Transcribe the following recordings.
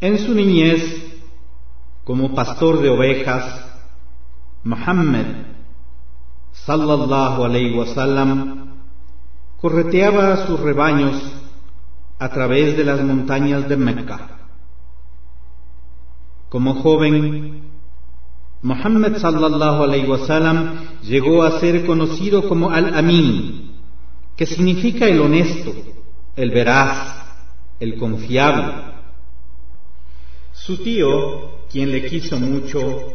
En su niñez, como pastor de ovejas, Muhammad sallallahu alayhi wasallam correteaba a sus rebaños a través de las montañas de Mecca. Como joven, Muhammad sallallahu alayhi wasallam llegó a ser conocido como Al-Amin, que significa el honesto, el veraz, el confiable. Su tío, quien le quiso mucho,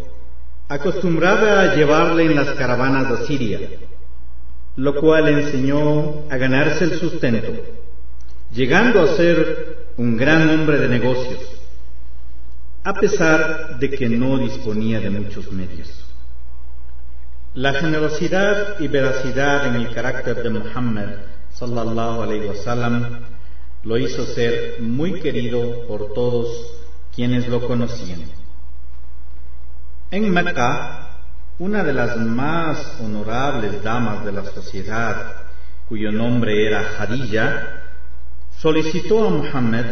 acostumbraba a llevarle en las caravanas a Siria, lo cual le enseñó a ganarse el sustento, llegando a ser un gran hombre de negocios, a pesar de que no disponía de muchos medios. La generosidad y veracidad en el carácter de Muhammad sallallahu alaihi wasallam lo hizo ser muy querido por todos quienes lo conocían. En Mecca, una de las más honorables damas de la sociedad, cuyo nombre era Hadija, solicitó a Muhammad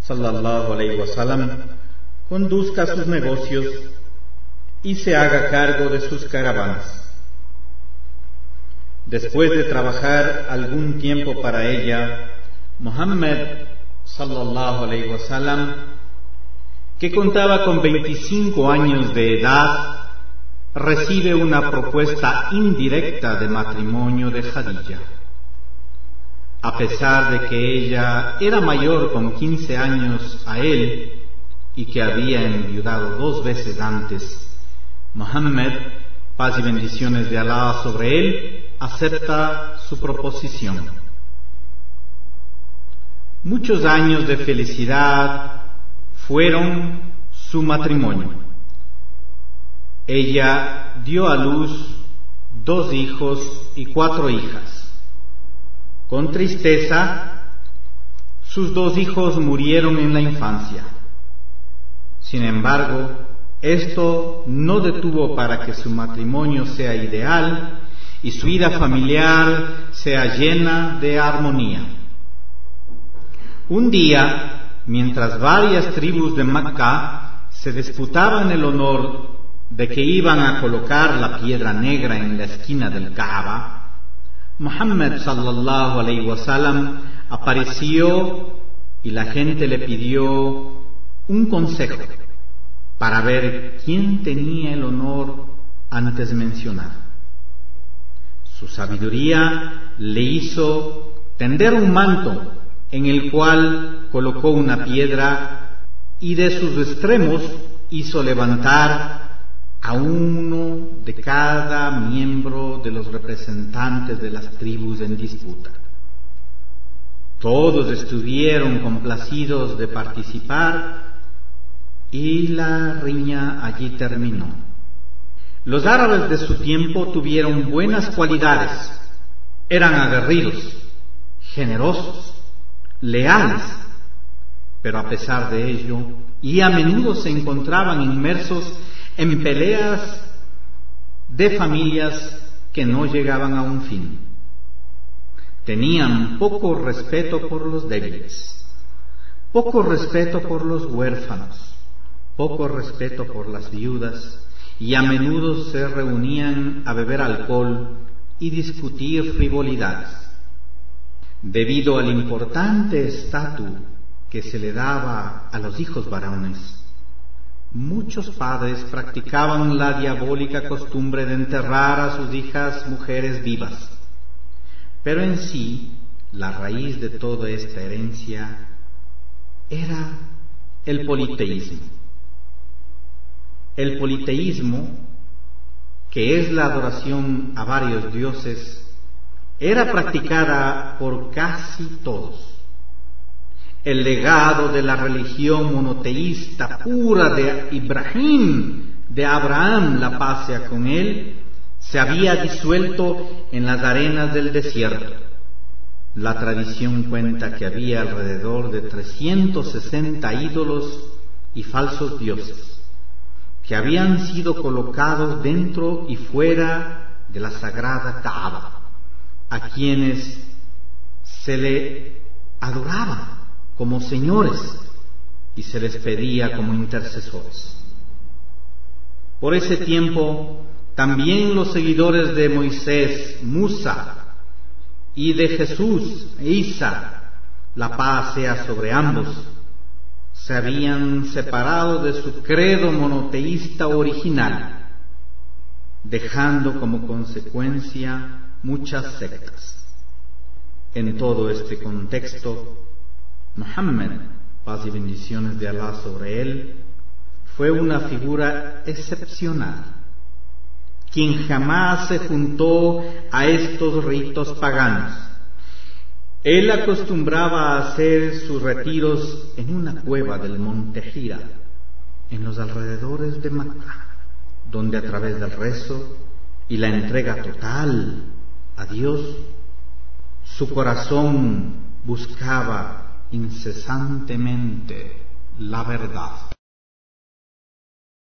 sallallahu alaihi wasallam conduzca sus negocios y se haga cargo de sus caravanas. Después de trabajar algún tiempo para ella, Muhammad sallallahu alaihi wasallam, que contaba con 25 años de edad, recibe una propuesta indirecta de matrimonio de Khadija. A pesar de que ella era mayor con 15 años a él y que había enviudado dos veces antes, Muhammad, paz y bendiciones de Alá sobre él, acepta su proposición. Muchos años de felicidad fueron su matrimonio. Ella dio a luz dos hijos y cuatro hijas. Con tristeza, sus dos hijos murieron en la infancia. Sin embargo, esto no detuvo para que su matrimonio sea ideal y su vida familiar sea llena de armonía. Un día, mientras varias tribus de Makkah se disputaban el honor de que iban a colocar la piedra negra en la esquina del Kaaba, Muhammad sallallahu alayhi wasallam apareció y la gente le pidió un consejo para ver quién tenía el honor antes mencionado. Su sabiduría le hizo tender un manto en el cual colocó una piedra y de sus extremos hizo levantar a uno de cada miembro de los representantes de las tribus en disputa. Todos estuvieron complacidos de participar y la riña allí terminó. Los árabes de su tiempo tuvieron buenas cualidades, eran aguerridos, generosos, leales, pero a pesar de ello, y a menudo se encontraban inmersos en peleas de familias que no llegaban a un fin. Tenían poco respeto por los débiles, poco respeto por los huérfanos, poco respeto por las viudas y a menudo se reunían a beber alcohol y discutir frivolidades. Debido al importante estatus que se le daba a los hijos varones, muchos padres practicaban la diabólica costumbre de enterrar a sus hijas mujeres vivas. Pero en sí, la raíz de toda esta herencia era el politeísmo. El politeísmo, que es la adoración a varios dioses, era practicada por casi todos. El legado de la religión monoteísta pura de Ibrahim, de Abraham, la paz sea con él, se había disuelto en las arenas del desierto. La tradición cuenta que había alrededor de 360 ídolos y falsos dioses que habían sido colocados dentro y fuera de la sagrada Kaaba, a quienes se le adoraba como señores, y se les pedía como intercesores. Por ese tiempo, también los seguidores de Moisés, Musa, y de Jesús, Isa, la paz sea sobre ambos, se habían separado de su credo monoteísta original, dejando como consecuencia muchas sectas. En todo este contexto, Muhammad, paz y bendiciones de Alá sobre él, fue una figura excepcional, quien jamás se juntó a estos ritos paganos. Él acostumbraba a hacer sus retiros en una cueva del monte Gira, en los alrededores de Makkah, donde a través del rezo y la entrega total a Dios, su corazón buscaba incesantemente la verdad.